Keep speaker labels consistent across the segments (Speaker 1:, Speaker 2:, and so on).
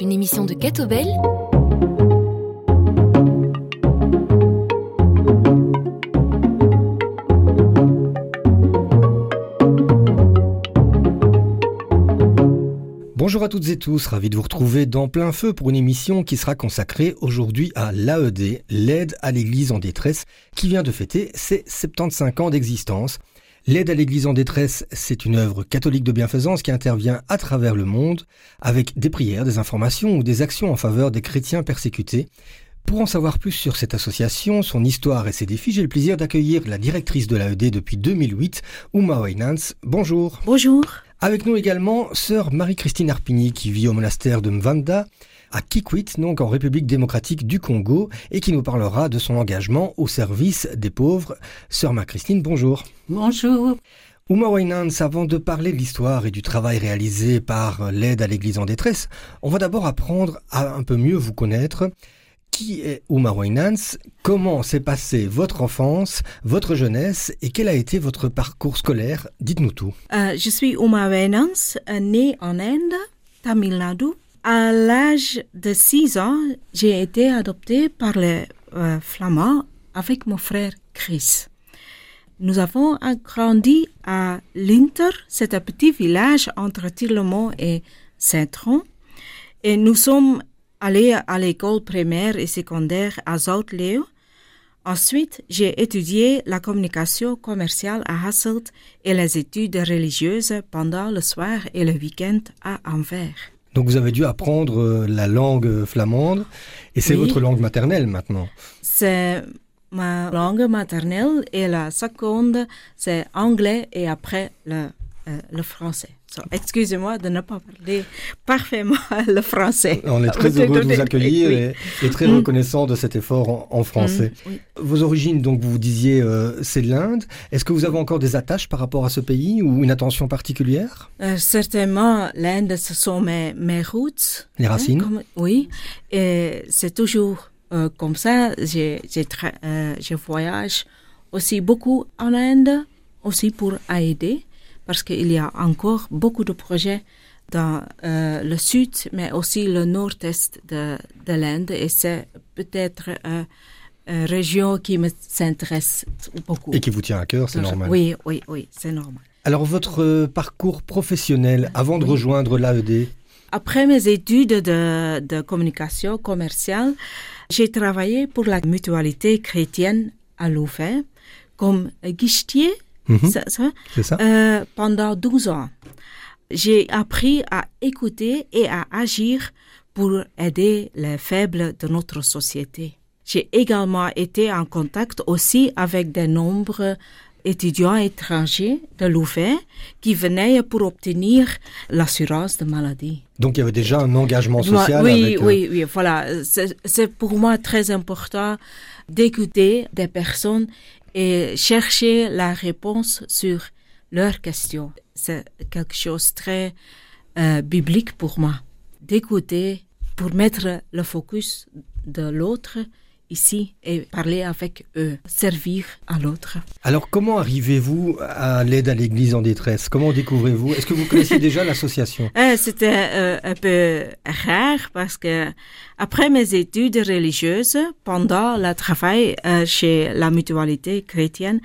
Speaker 1: une émission de Catobel.
Speaker 2: Bonjour à toutes et tous, ravi de vous retrouver dans plein feu pour une émission qui sera consacrée aujourd'hui à l'AED, l'aide à l'Église en détresse, qui vient de fêter ses 75 ans d'existence. L'aide à l'Église en détresse, c'est une œuvre catholique de bienfaisance qui intervient à travers le monde avec des prières, des informations ou des actions en faveur des chrétiens persécutés. Pour en savoir plus sur cette association, son histoire et ses défis, j'ai le plaisir d'accueillir la directrice de l'AED depuis 2008, Uma Wainans. Bonjour.
Speaker 3: Bonjour.
Speaker 2: Avec nous également sœur Marie-Christine Arpigny qui vit au monastère de Mvanda à Kikwit, donc en République démocratique du Congo, et qui nous parlera de son engagement au service des pauvres. Sœur Marie-Christine, bonjour.
Speaker 3: Bonjour.
Speaker 2: Uma Wainans, avant de parler de l'histoire et du travail réalisé par l'aide à l'Église en détresse, on va d'abord apprendre à un peu mieux vous connaître. Qui est Uma Wainans Comment s'est passée votre enfance, votre jeunesse et quel a été votre parcours scolaire? Dites-nous tout.
Speaker 3: Euh, je suis Uma Wainans, née en Inde, Tamil Nadu. À l'âge de 6 ans, j'ai été adoptée par les euh, Flamands avec mon frère Chris. Nous avons grandi à Linter, c'est un petit village entre Tirlemont et Saint-Tron. Et nous sommes allé à l'école primaire et secondaire à Zoutleeuw. Ensuite, j'ai étudié la communication commerciale à Hasselt et les études religieuses pendant le soir et le week-end à Anvers.
Speaker 2: Donc vous avez dû apprendre euh, la langue flamande et c'est
Speaker 3: Oui.
Speaker 2: votre langue maternelle maintenant.
Speaker 3: C'est ma langue maternelle et la seconde, c'est anglais et après le, euh, le français. So, Excusez-moi de ne pas parler parfaitement le français.
Speaker 2: On est très heureux de vous accueillir
Speaker 3: oui.
Speaker 2: et, très
Speaker 3: Mm.
Speaker 2: reconnaissant de cet effort en, en français.
Speaker 3: Mm, oui.
Speaker 2: Vos origines, donc vous disiez, euh, c'est l'Inde. Est-ce que vous avez encore des attaches par rapport à ce pays ou une attention particulière?
Speaker 3: Euh, certainement, l'Inde, ce sont mes, mes roots.
Speaker 2: Les racines
Speaker 3: Hein, comme- oui, et c'est toujours euh, comme ça. Je voyage aussi beaucoup en Inde, aussi pour aider, parce qu'il y a encore beaucoup de projets dans euh, le sud, mais aussi le nord-est de, de l'Inde, et c'est peut-être euh, une région qui me s'intéresse beaucoup.
Speaker 2: et qui vous tient à cœur, c'est normal.
Speaker 3: Oui, oui, oui, c'est normal.
Speaker 2: Alors votre euh, parcours professionnel avant de
Speaker 3: Oui.
Speaker 2: rejoindre l'AED
Speaker 3: Après mes études de, de communication commerciale, j'ai travaillé pour la mutualité chrétienne à Louvain comme guichetier
Speaker 2: Mhm,
Speaker 3: ça- ça,
Speaker 2: c'est ça
Speaker 3: euh, pendant 12 ans. J'ai appris à écouter et à agir pour aider les faibles de notre société. J'ai également été en contact aussi avec de nombreux étudiants étrangers de Louvain qui venaient pour obtenir l'assurance de maladie.
Speaker 2: Donc il y avait déjà un engagement social
Speaker 3: oui,
Speaker 2: avec, euh,
Speaker 3: oui, oui, voilà. C'est pour moi très important d'écouter des personnes et chercher la réponse sur leurs questions. C'est quelque chose de très euh, biblique pour moi. D'écouter pour mettre le focus de l'autre ici et parler avec eux, servir à l'autre.
Speaker 2: Alors comment arrivez-vous à l'aide à l'Église en détresse? Comment découvrez-vous? Est-ce que vous connaissiez déjà l'association?
Speaker 3: Euh, C'était euh, un peu rare parce que après mes études religieuses, pendant le travail euh, chez la mutualité chrétienne,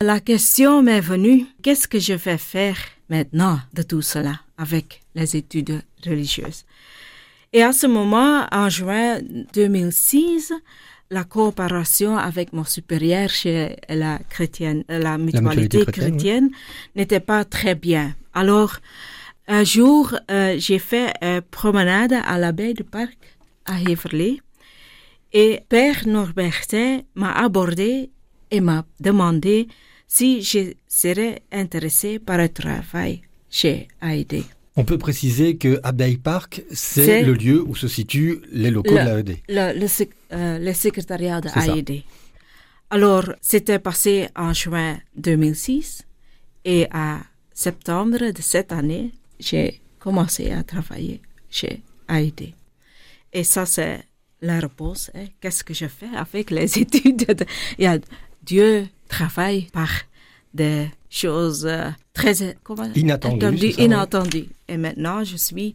Speaker 3: la question m'est venue, qu'est-ce que je vais faire maintenant de tout cela avec les études religieuses? Et à ce moment, en juin 2006, la coopération avec mon supérieur chez la chrétienne, la mutualité,
Speaker 2: chrétienne, oui.
Speaker 3: n'était pas très bien. Alors, un jour, euh, j'ai fait une promenade à la baie du parc à Heverlee et Père Norbertin m'a abordé et m'a demandé si je serais intéressé par un travail chez AID.
Speaker 2: On peut préciser que Abdai Park, c'est le lieu où se situent les locaux
Speaker 3: Le-
Speaker 2: de l'AED.
Speaker 3: Le, euh, le secrétariat de. AID. Alors, c'était passé en juin 2006 et à septembre de cette année, j'ai commencé à travailler chez AID. Et ça, c'est la réponse. hein. Qu'est-ce que je fais avec les études de- Il y a Dieu travaille par des choses euh, très
Speaker 2: inattendues.
Speaker 3: Et maintenant, je suis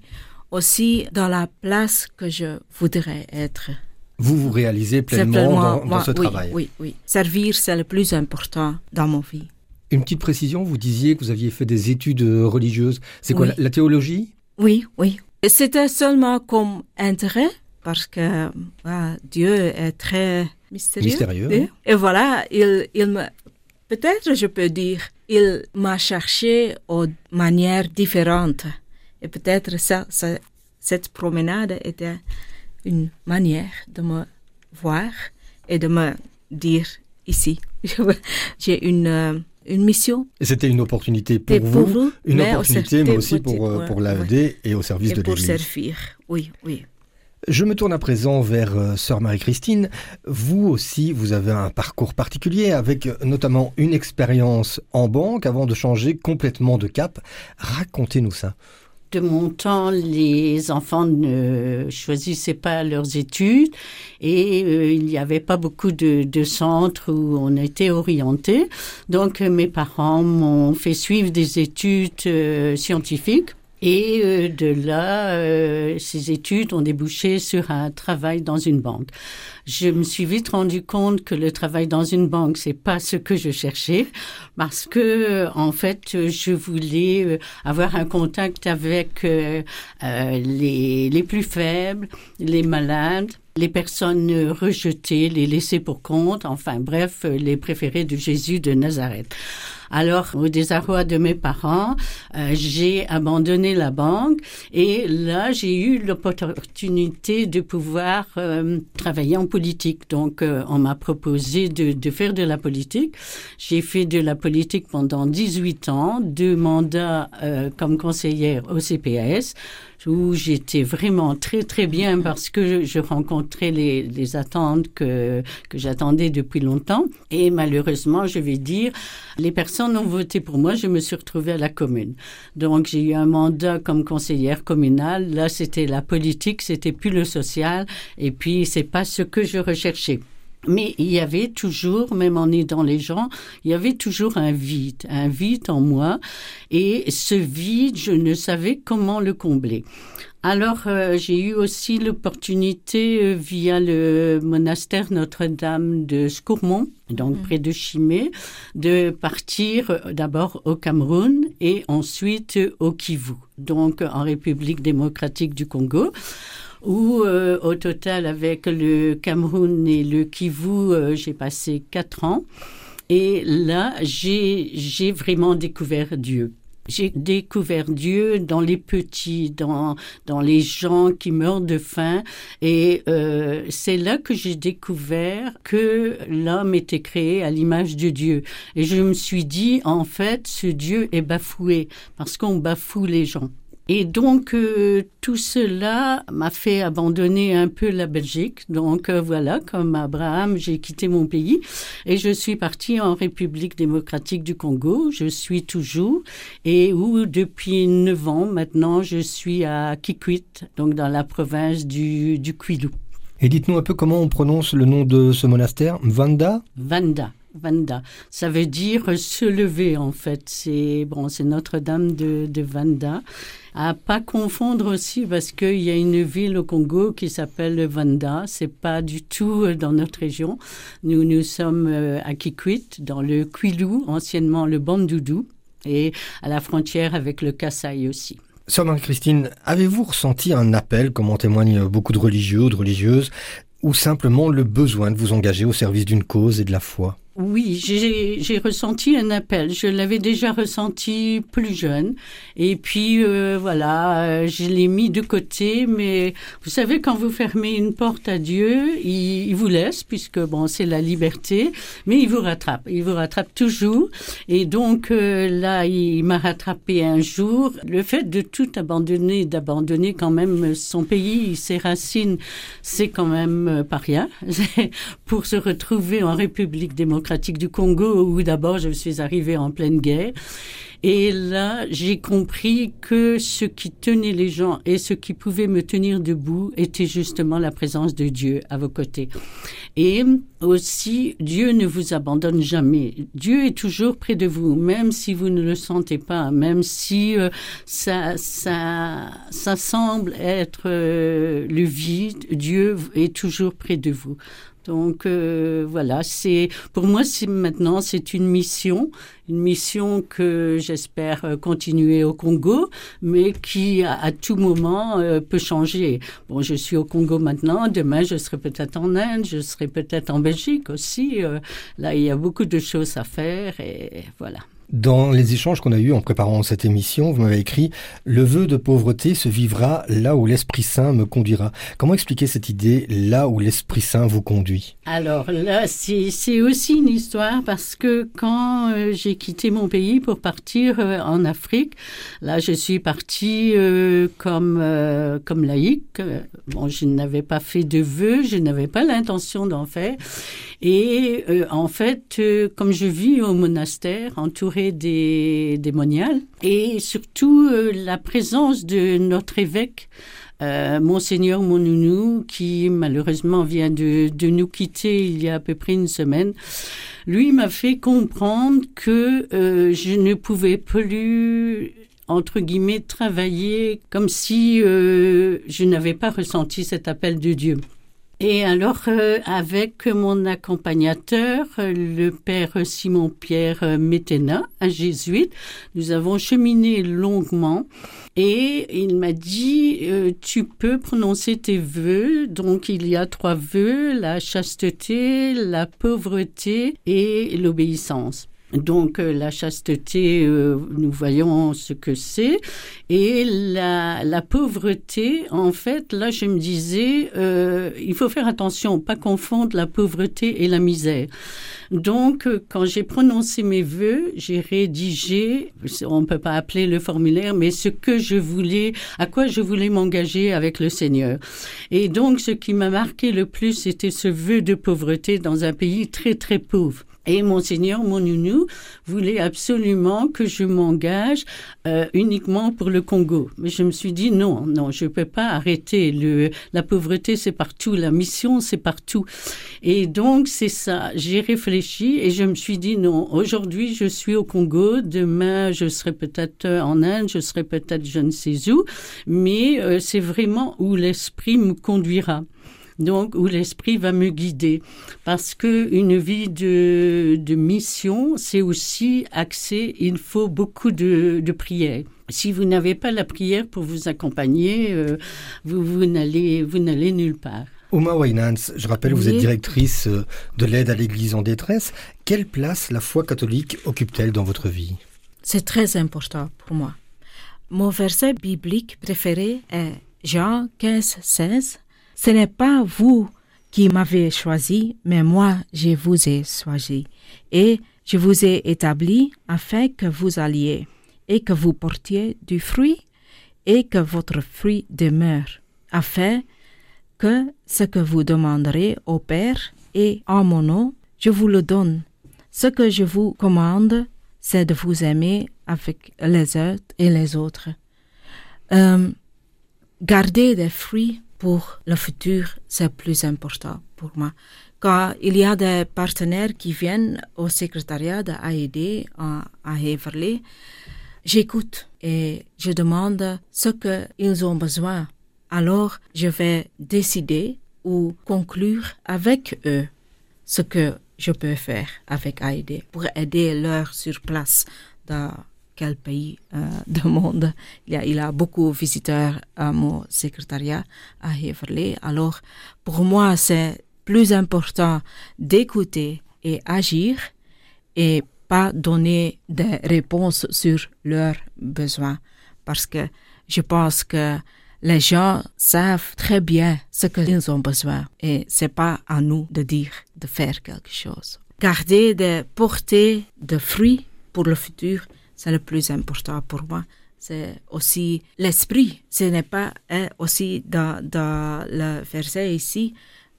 Speaker 3: aussi dans la place que je voudrais être.
Speaker 2: Vous vous réalisez pleinement dans, ce travail.
Speaker 3: Oui, oui. Servir, c'est le plus important dans mon vie.
Speaker 2: Une petite précision, vous disiez que vous aviez fait des études religieuses. C'est quoi, la, théologie?
Speaker 3: Oui, oui. C'était seulement comme intérêt, parce que Dieu est très mystérieux.
Speaker 2: Mystérieux.
Speaker 3: Et, voilà, il, il me, peut-être je peux dire, il m'a cherché de manières différentes. Et peut-être ça, ça, cette promenade était une manière de me voir et de me dire ici, j'ai une, euh, une mission.
Speaker 2: Et c'était une opportunité pour, vous, une opportunité, mais aussi pour, euh, pour l'AED et au service de l'Église.
Speaker 3: Pour servir, oui, oui.
Speaker 2: Je me tourne à présent vers euh, Sœur Marie-Christine. Vous aussi, vous avez un parcours particulier avec notamment une expérience en banque avant de changer complètement de cap. Racontez-nous ça
Speaker 1: de mon temps, les enfants ne choisissaient pas leurs études et euh, il n'y avait pas beaucoup de, centres où on était orienté. Donc mes parents m'ont fait suivre des études euh, scientifiques. Et euh, de là, euh, ces études ont débouché sur un travail dans une banque. Je me suis vite rendu compte que le travail dans une banque, c'est pas ce que je cherchais, parce que en fait, je voulais euh, avoir un contact avec les, les plus faibles, les malades, les personnes rejetées, les laissées pour compte, enfin bref, les préférés de Jésus de Nazareth. Alors, au désarroi de mes parents, euh, j'ai abandonné la banque et là, j'ai eu l'opportunité de pouvoir euh, travailler en politique. Donc, euh, on m'a proposé de, de, faire de la politique. J'ai fait de la politique pendant 18 ans, deux mandats comme conseillère au CPS où j'étais vraiment très très bien parce que je rencontrais les, les attentes que, que j'attendais depuis longtemps. Et malheureusement, je vais dire, les personnes ont voté pour moi, je me suis retrouvée à la commune. Donc j'ai eu un mandat comme conseillère communale. Là, c'était la politique, c'était plus le social. Et puis, c'est pas ce que je recherchais. Mais il y avait toujours, même en aidant les gens, il y avait toujours un vide, un vide en moi. Et ce vide, je ne savais comment le combler. Alors, euh, j'ai eu aussi l'opportunité, euh, via le monastère Notre-Dame de Scourmont, donc mm. près de Chimay, de partir euh, d'abord au Cameroun et ensuite au Kivu, donc en République démocratique du Congo où euh, au total avec le Cameroun et le Kivu, euh, j'ai passé quatre ans. Et là, j'ai vraiment découvert Dieu. J'ai découvert Dieu dans les petits, dans, dans les gens qui meurent de faim. Et euh, c'est là que j'ai découvert que l'homme était créé à l'image de Dieu. Et je me suis dit, en fait, ce Dieu est bafoué parce qu'on bafoue les gens. Et donc euh, tout cela m'a fait abandonner un peu la Belgique. Donc euh, voilà, comme Abraham, j'ai quitté mon pays et je suis partie en République démocratique du Congo. Je suis toujours et où depuis neuf ans maintenant, je suis à Kikwit, donc dans la province du, du Kwilu.
Speaker 2: Et dites-nous un peu comment on prononce le nom de ce monastère, Vanda?
Speaker 1: Vanda. Vanda. Ça veut dire se lever en fait. C'est bon, Notre-Dame de, de Vanda. À pas confondre aussi parce qu'il y a une ville au Congo qui s'appelle Vanda. C'est pas du tout euh, dans notre région. Nous nous sommes euh, à Kikwit, dans le Kwilu, anciennement le Bandoudou, et à la frontière avec le Kassai aussi.
Speaker 2: Sœur Marie-Christine, avez-vous ressenti un appel, comme en témoignent beaucoup de religieux ou de religieuses, ou simplement le besoin de vous engager au service d'une cause et de la foi?
Speaker 1: Oui, j'ai ressenti un appel. Je l'avais déjà ressenti plus jeune. Et puis, euh, voilà, euh, je l'ai mis de côté. Mais vous savez, quand vous fermez une porte à Dieu, il, vous laisse, puisque, bon, c'est la liberté, mais il vous rattrape. Il vous rattrape toujours. Et donc, euh, là, il m'a rattrapé un jour. Le fait de tout abandonner, d'abandonner quand même son pays, ses racines, c'est quand même pas rien. Pour se retrouver en République démocratique, démocratique du Congo où d'abord je suis arrivée en pleine guerre. Et là, j'ai compris que ce qui tenait les gens et ce qui pouvait me tenir debout était justement la présence de Dieu à vos côtés. Et aussi, Dieu ne vous abandonne jamais. Dieu est toujours près de vous, même si vous ne le sentez pas, même si euh, ça, ça, ça semble être euh, le vide. Dieu est toujours près de vous. Donc euh, voilà, c'est pour moi c'est maintenant c'est une mission, une mission que j'espère euh, continuer au Congo, mais qui à, tout moment euh, peut changer. Bon, je suis au Congo maintenant, demain je serai peut-être en Inde, je serai peut-être en Belgique aussi. là, il y a beaucoup de choses à faire et voilà.
Speaker 2: Dans les échanges qu'on a eus en préparant cette émission, vous m'avez écrit Le vœu de pauvreté se vivra là où l'Esprit Saint me conduira. Comment expliquer cette idée là où l'Esprit Saint vous conduit
Speaker 1: Alors là, c'est aussi une histoire parce que quand euh, j'ai quitté mon pays pour partir euh, en Afrique, là je suis partie euh, comme, comme laïque. Bon, je n'avais pas fait de vœux, je n'avais pas l'intention d'en faire. Et en fait, comme je vis au monastère, entouré des, des et surtout euh, la présence de notre évêque, euh, Monseigneur Monounou, qui malheureusement vient de, de, nous quitter il y a à peu près une semaine, lui m'a fait comprendre que euh, je ne pouvais plus entre guillemets travailler comme si je n'avais pas ressenti cet appel de Dieu. Et alors, euh, avec mon accompagnateur, le père Simon-Pierre Météna, un jésuite, nous avons cheminé longuement et il m'a dit, euh, tu peux prononcer tes vœux. Donc, il y a trois vœux, la chasteté, la pauvreté et l'obéissance. Donc euh, la chasteté, euh, nous voyons ce que c'est. Et la, pauvreté, en fait, là je me disais, euh, il faut faire attention, pas confondre la pauvreté et la misère. Donc quand j'ai prononcé mes vœux, j'ai rédigé, on ne peut pas appeler le formulaire, mais ce que je voulais, à quoi je voulais m'engager avec le Seigneur. Et donc ce qui m'a marqué le plus, c'était ce vœu de pauvreté dans un pays très très pauvre. Et monseigneur, mon nounou, voulait absolument que je m'engage euh, uniquement pour le Congo. Mais je me suis dit non, non, je ne peux pas arrêter. Le, la pauvreté, c'est partout. La mission, c'est partout. Et donc, c'est ça. J'ai réfléchi et je me suis dit non, aujourd'hui, je suis au Congo. Demain, je serai peut-être en Inde, je serai peut-être je ne sais où. Mais euh, c'est vraiment où l'esprit me conduira donc où l'esprit va me guider. Parce que une vie de, de mission, c'est aussi axé, il faut beaucoup de, de prières. Si vous n'avez pas la prière pour vous accompagner, euh, vous, vous n'allez vous n'allez nulle part.
Speaker 2: Oma Wainans, je rappelle, vous êtes directrice euh, de l'aide à l'Église en détresse. Quelle place la foi catholique occupe-t-elle dans votre vie?
Speaker 3: C'est très important pour moi. Mon verset biblique préféré est Jean 15, 16. Ce n'est pas vous qui m'avez choisi, mais moi je vous ai choisi, et je vous ai établi afin que vous alliez, et que vous portiez du fruit, et que votre fruit demeure, afin que ce que vous demanderez au Père et en mon nom, je vous le donne. Ce que je vous commande, c'est de vous aimer avec les uns et les autres. Euh, gardez des fruits pour le futur, c'est plus important pour moi. Quand il y a des partenaires qui viennent au secrétariat d'AED à, à Heverlee, j'écoute et je demande ce qu'ils ont besoin. Alors, je vais décider ou conclure avec eux ce que je peux faire avec AED pour aider leur sur place quel pays euh, du monde. Il y, a, beaucoup de visiteurs à mon secrétariat à Heverlee. Alors, pour moi, c'est plus important d'écouter et agir et pas donner des réponses sur leurs besoins. Parce que je pense que les gens savent très bien ce qu'ils ont besoin et c'est pas à nous de dire de faire quelque chose. Garder des portées de fruits pour le futur, c'est le plus important pour moi. C'est aussi l'esprit. Ce n'est pas hein, aussi dans, le verset ici,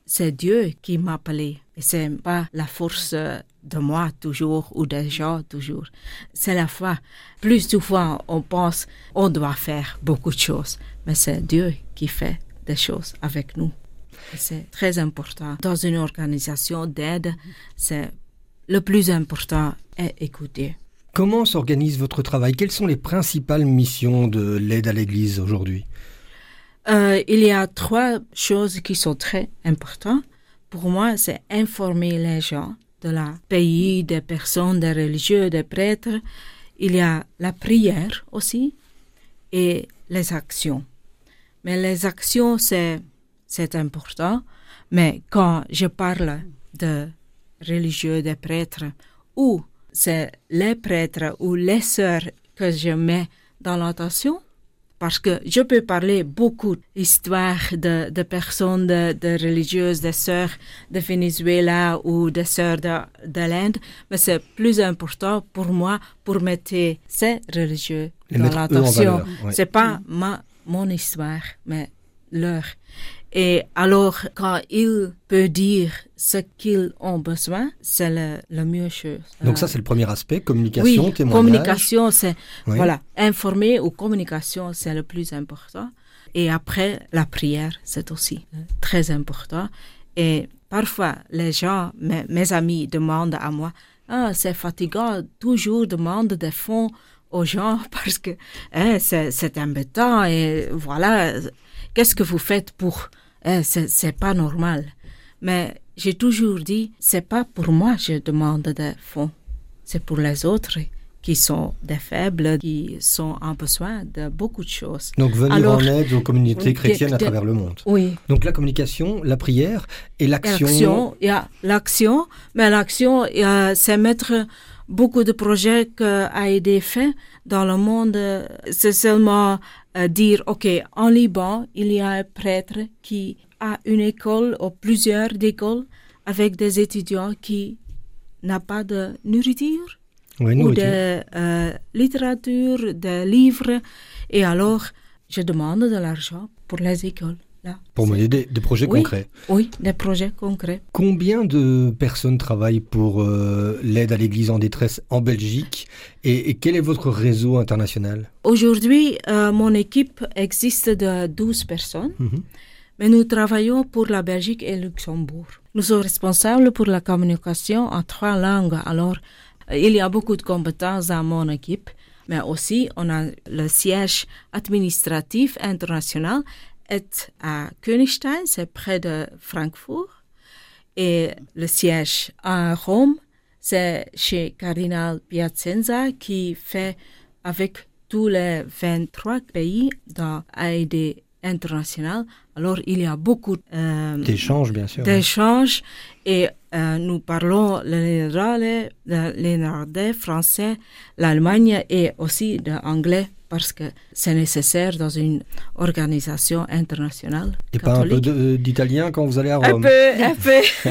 Speaker 3: c'est Dieu qui m'a appelé Et c'est pas la force de moi toujours ou des gens toujours. C'est la foi. Plus souvent, on pense on doit faire beaucoup de choses, mais c'est Dieu qui fait des choses avec nous. C'est très important. Dans une organisation d'aide, c'est le plus important est écouter.
Speaker 2: Comment s'organise votre travail? Quelles sont les principales missions de l'aide à l'Église aujourd'hui?
Speaker 3: Euh, Il y a trois choses qui sont très importantes. Pour moi, c'est informer les gens de la pays, des personnes, des religieux, des prêtres. Il y a la prière aussi et les actions. Mais les actions, c'est, important. Mais quand je parle de religieux, des prêtres, ou c'est les prêtres ou les sœurs que je mets dans l'attention, parce que je peux parler beaucoup d'histoires de, de personnes, de, de, religieuses, des sœurs de Venezuela ou des sœurs de, de l'Inde, mais c'est plus important pour moi pour mettre ces religieux dans l'attention. C'est pas ma, mon histoire, mais leur. Et alors, quand il peut dire ce qu'ils ont besoin, c'est le, le mieux chose.
Speaker 2: Donc ça, c'est le premier aspect, communication,
Speaker 3: oui,
Speaker 2: témoignage.
Speaker 3: communication, c'est, voilà, informer ou communication, c'est le plus important. Et après, la prière, c'est aussi très important. Et parfois, les gens, mes, mes amis demandent à moi, ah, c'est fatigant, toujours demande des fonds aux gens parce que hein, c'est embêtant et voilà Qu'est-ce que vous faites pour eh, C'est pas normal. Mais j'ai toujours dit, c'est pas pour moi que je demande des fonds, c'est pour les autres qui sont des faibles, qui sont en besoin de beaucoup de choses.
Speaker 2: Donc venir en aide aux communautés chrétiennes à travers le monde.
Speaker 3: Oui.
Speaker 2: Donc la communication, la prière et l'action.
Speaker 3: Il y a l'action, mais l'action, c'est mettre beaucoup de projets qui ont été faits dans le monde. C'est seulement euh, dire, OK, en Liban, il y a un prêtre qui a une école ou plusieurs écoles avec des étudiants qui n'ont pas de nourriture ou de euh, littérature, de livres. Et alors, je demande de l'argent pour les écoles.
Speaker 2: Pour mener des, projets concrets.
Speaker 3: Oui, des projets concrets.
Speaker 2: Combien de personnes travaillent pour euh, l'aide à l'Église en détresse en Belgique et, quel est votre réseau international?
Speaker 3: Aujourd'hui, euh, mon équipe existe de 12 personnes, mhm. mais nous travaillons pour la Belgique et Luxembourg. Nous sommes responsables pour la communication en trois langues, alors il y a beaucoup de compétences dans mon équipe mais aussi on a le siège administratif international est à Königstein, c'est près de Francfort. Et le siège à Rome, c'est chez Cardinal Piacenza qui fait avec tous les 23 pays dans AED international. Alors, il y a beaucoup
Speaker 2: euh, d'échanges, bien sûr.
Speaker 3: D'échanges. Et euh, nous parlons le néerlandais, le néerlandais, français, l'Allemagne et aussi l'anglais parce que c'est nécessaire dans une organisation internationale.
Speaker 2: Et pas un peu d'italien quand vous allez à Rome
Speaker 3: Un peu, un peu.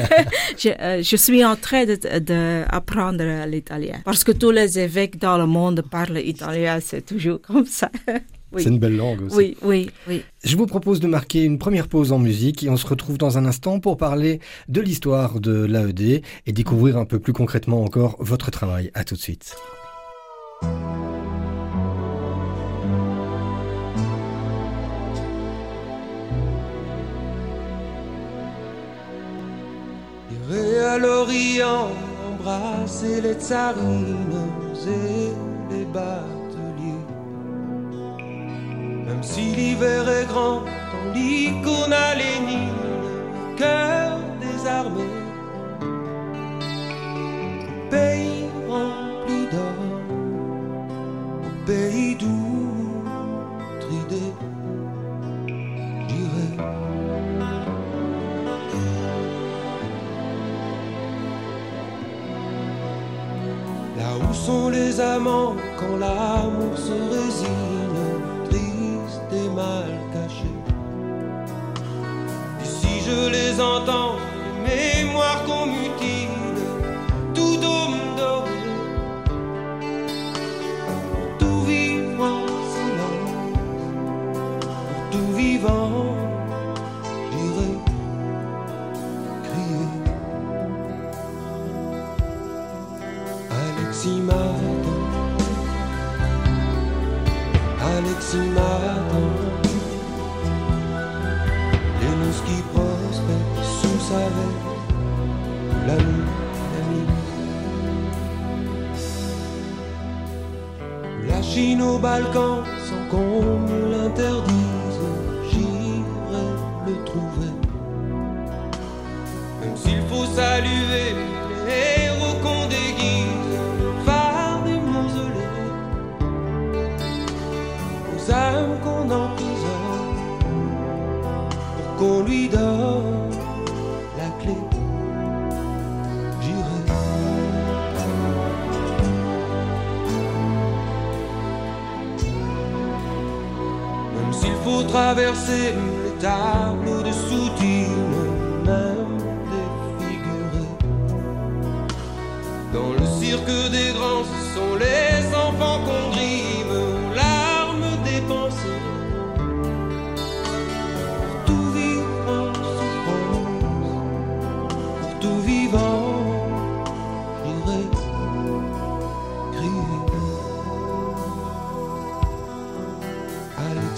Speaker 3: je, euh, je, suis en train d'apprendre de, l'italien parce que tous les évêques dans le monde parlent italien, c'est toujours comme ça.
Speaker 2: Oui. C'est une belle langue aussi.
Speaker 3: Oui, oui, oui.
Speaker 2: Je vous propose de marquer une première pause en musique et on se retrouve dans un instant pour parler de l'histoire de l'AED et découvrir un peu plus concrètement encore votre travail. À tout de suite.
Speaker 4: l'Orient, embrasser les tsarines et les bateliers. Même si l'hiver est grand, dans l'icône à Lénine, cœur des armées. Pays rempli d'or, pays doux, Où sont les amants quand l'amour se résigne, triste et mal caché? Et si je les entends, Chine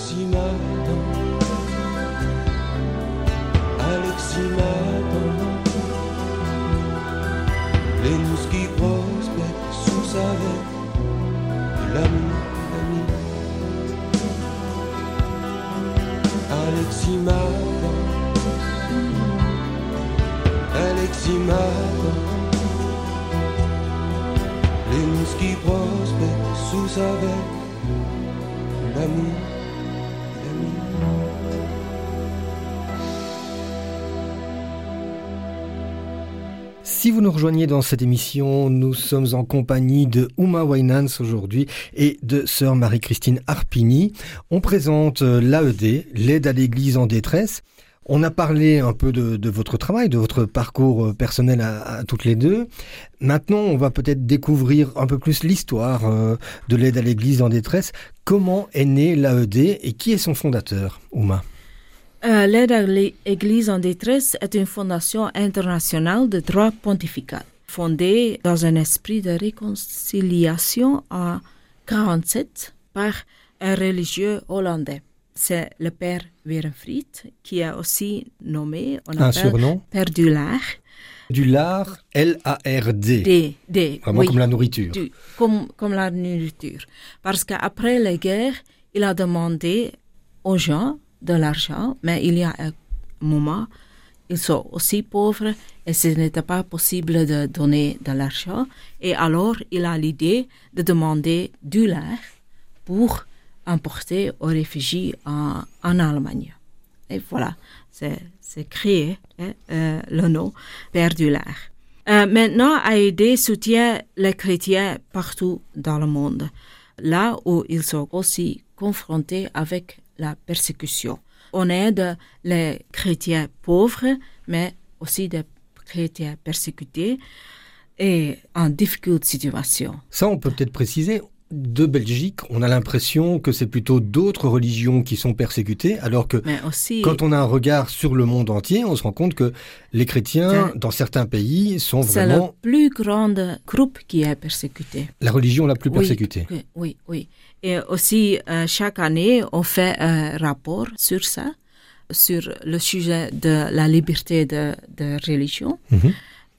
Speaker 4: Alexis m'attend. Alexis m'attend. Les qui prospèrent sous sa veille. De l'amour, l'ami. Alexis m'attend. Alexis m'attend. Les mousses qui prospèrent sous sa veille. De l'amour,
Speaker 2: Si vous nous rejoignez dans cette émission, nous sommes en compagnie de Uma Wainans aujourd'hui et de sœur Marie-Christine Arpini. On présente euh, l'AED, l'aide à l'église en détresse. On a parlé un peu de, votre travail, de votre parcours euh, personnel à, toutes les deux. Maintenant, on va peut-être découvrir un peu plus l'histoire euh, de l'aide à l'église en détresse. Comment est née l'AED et qui est son fondateur, Uma?
Speaker 3: L'aide à l'Église en détresse est une fondation internationale de droit pontifical, fondée dans un esprit de réconciliation en 47 par un religieux hollandais. C'est le père Werenfried, qui est aussi nommé, on
Speaker 2: Un surnom
Speaker 3: Père du Lard.
Speaker 2: Du lard, L-A-R-D.
Speaker 3: Des, des,
Speaker 2: Vraiment
Speaker 3: oui,
Speaker 2: comme la nourriture.
Speaker 3: du- comme, comme la nourriture. Parce qu'après la guerre, il a demandé aux gens de l'argent, mais il y a un moment, ils sont aussi pauvres et ce n'était pas possible de donner de l'argent. Et alors, il a l'idée de demander du lait pour emporter aux réfugiés en, en Allemagne. Et voilà, c'est créé hein, euh, le nom Père du lait. Euh, maintenant, AED soutient les chrétiens partout dans le monde, là où ils sont aussi confrontés avec la persécution. On aide les chrétiens pauvres, mais aussi des chrétiens persécutés et en difficile situation.
Speaker 2: Ça, on peut peut-être préciser. De Belgique, on a l'impression que c'est plutôt d'autres religions qui sont persécutées, alors que
Speaker 3: aussi,
Speaker 2: quand on a un regard sur le monde entier, on se rend compte que les chrétiens, dans certains pays, sont
Speaker 3: c'est le
Speaker 2: vraiment
Speaker 3: plus grand groupe qui est persécuté.
Speaker 2: la religion la plus persécutée.
Speaker 3: Oui, oui, oui. Et aussi, euh, chaque année, on fait un rapport sur ça, sur le sujet de la liberté de, de religion.
Speaker 2: Mhm.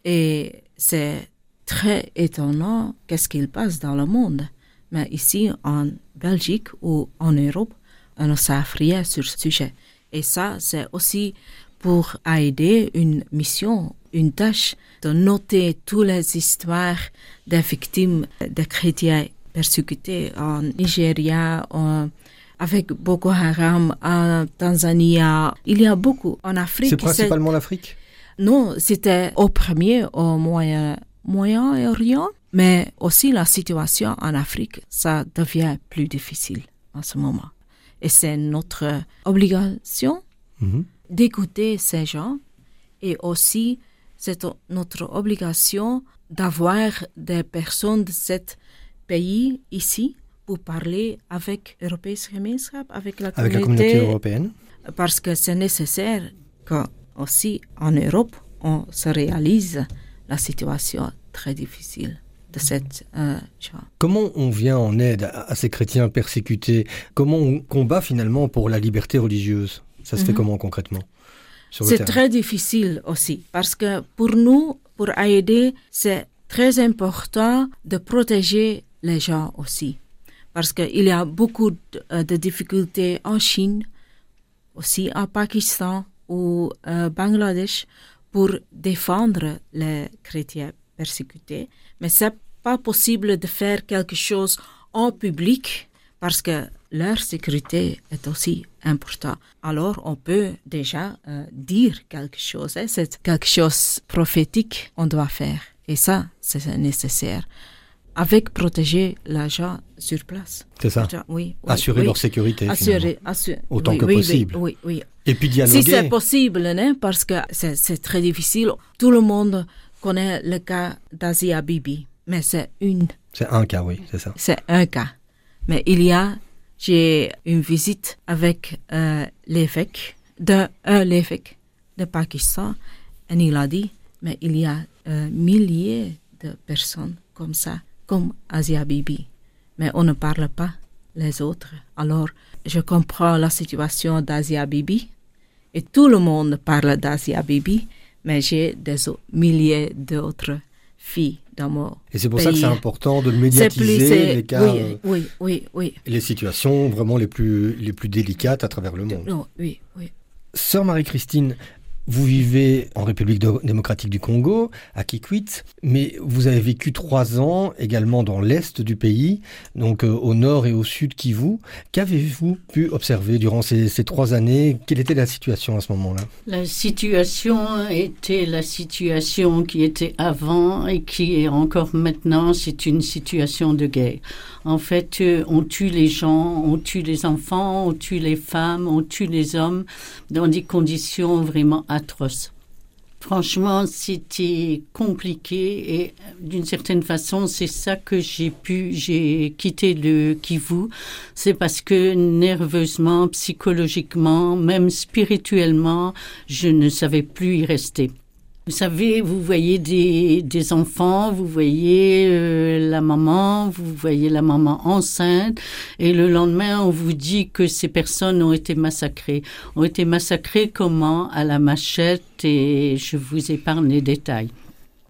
Speaker 3: Et c'est très étonnant qu'est-ce qu'il passe dans le monde. Mais ici, en Belgique ou en Europe, on ne sait rien sur ce sujet. Et ça, c'est aussi pour aider une mission, une tâche de noter toutes les histoires des victimes des chrétiens persécutés en Nigeria, en- avec Boko Haram, en Tanzanie. Il y a beaucoup. En Afrique,
Speaker 2: C'est principalement l'Afrique?
Speaker 3: Non, c'était au premier au Moyen- Moyen-Orient, mais aussi la situation en Afrique, ça devient plus difficile en ce moment. Et c'est notre obligation
Speaker 2: Mhm.
Speaker 3: d'écouter ces gens et aussi c'est notre obligation d'avoir des personnes de ce pays ici pour parler avec avec la
Speaker 2: avec la communauté européenne.
Speaker 3: parce que c'est nécessaire que aussi en Europe on se réalise la situation très difficile de cette euh.
Speaker 2: Comment on vient en aide à, à ces chrétiens persécutés? Comment on combat finalement pour la liberté religieuse? Ça se fait
Speaker 3: Mhm.
Speaker 2: comment concrètement?
Speaker 3: C'est très difficile aussi parce que pour nous, pour aider, c'est très important de protéger les gens aussi. Parce qu'il y a beaucoup de, euh, de difficultés en Chine, aussi en Pakistan ou euh, Bangladesh pour défendre les chrétiens persécutés. Mais c'est pas possible de faire quelque chose en public parce que leur sécurité est aussi importante. Alors, on peut déjà euh, dire quelque chose. hein, C'est quelque chose prophétique on doit faire. Et ça, c'est nécessaire. Avec protéger l'argent sur place.
Speaker 2: C'est ça
Speaker 3: Oui, oui,
Speaker 2: Assurer
Speaker 3: oui.
Speaker 2: leur sécurité.
Speaker 3: Assurer, assurer.
Speaker 2: Autant
Speaker 3: oui,
Speaker 2: que possible.
Speaker 3: Oui, oui,
Speaker 2: Et puis
Speaker 3: Si
Speaker 2: dialoguer.
Speaker 3: c'est possible, hein, parce que c'est très difficile. Tout le monde connaît le cas d'Asia Bibi, mais c'est une,
Speaker 2: C'est un cas, oui, c'est ça.
Speaker 3: c'est un cas. Mais il y a, j'ai une visite avec euh, l'évêque de un l'évêque de Pakistan, et il a dit, mais il y a euh, milliers de personnes comme ça, comme Asia Bibi, mais on ne parle pas les autres. Alors, je comprends la situation d'Asia Bibi, et tout le monde parle d'Asia Bibi, mais j'ai des milliers d'autres filles dans mon
Speaker 2: Et c'est pour ça que c'est important de médiatiser
Speaker 3: plus,
Speaker 2: les cas,
Speaker 3: oui, oui, oui, oui.
Speaker 2: les situations vraiment les plus, les plus délicates à travers le monde.
Speaker 3: Non, oui, oui.
Speaker 2: Sœur Marie-Christine, vous vivez en République démocratique du Congo, à Kikwit, mais vous avez vécu trois ans également dans l'est du pays, donc euh, au nord et au sud Kivu. Qu'avez-vous pu observer durant ces, ces trois années? Quelle était la situation à ce moment-là?
Speaker 1: La situation était la situation qui était avant et qui est encore maintenant, c'est une situation de guerre. En fait, euh, on tue les gens, on tue les enfants, on tue les femmes, on tue les hommes dans des conditions vraiment atroces. Franchement, c'était compliqué et d'une certaine façon, c'est ça que j'ai pu, j'ai quitté le Kivu. C'est parce que nerveusement, psychologiquement, même spirituellement, je ne savais plus y rester. Vous savez, vous voyez des, enfants, vous voyez euh, la maman, vous voyez la maman enceinte, et le lendemain, on vous dit que ces personnes ont été massacrées. Ont été massacrées comment? À la machette, et je vous épargne les détails.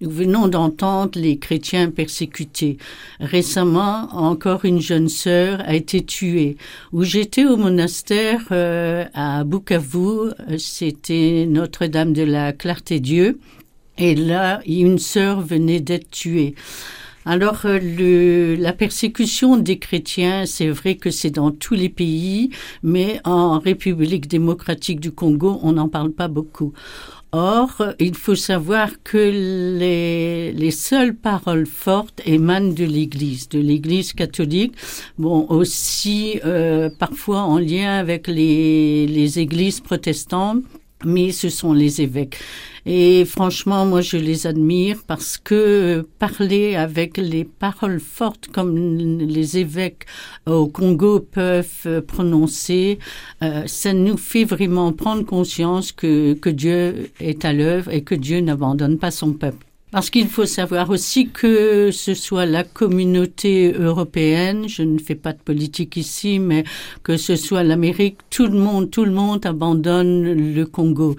Speaker 1: Nous venons d'entendre les chrétiens persécutés. Récemment, encore une jeune sœur a été tuée. Où j'étais au monastère euh, à Bukavu, euh, c'était Notre-Dame de la Clarté-Dieu. Et là, une sœur venait d'être tuée. Alors, euh, le, la persécution des chrétiens, c'est vrai que c'est dans tous les pays, mais en République démocratique du Congo, on n'en parle pas beaucoup. Or, il faut savoir que les, les seules paroles fortes émanent de l'Église, de l'Église catholique, bon aussi euh, parfois en lien avec les, les églises protestantes, mais ce sont les évêques. Et franchement, moi, je les admire parce que parler avec les paroles fortes comme les évêques au Congo peuvent prononcer, euh, ça nous fait vraiment prendre conscience que, que Dieu est à l'œuvre et que Dieu n'abandonne pas son peuple. Parce qu'il faut savoir aussi que ce soit la communauté européenne, je ne fais pas de politique ici, mais que ce soit l'Amérique, tout le monde, tout le monde abandonne le Congo.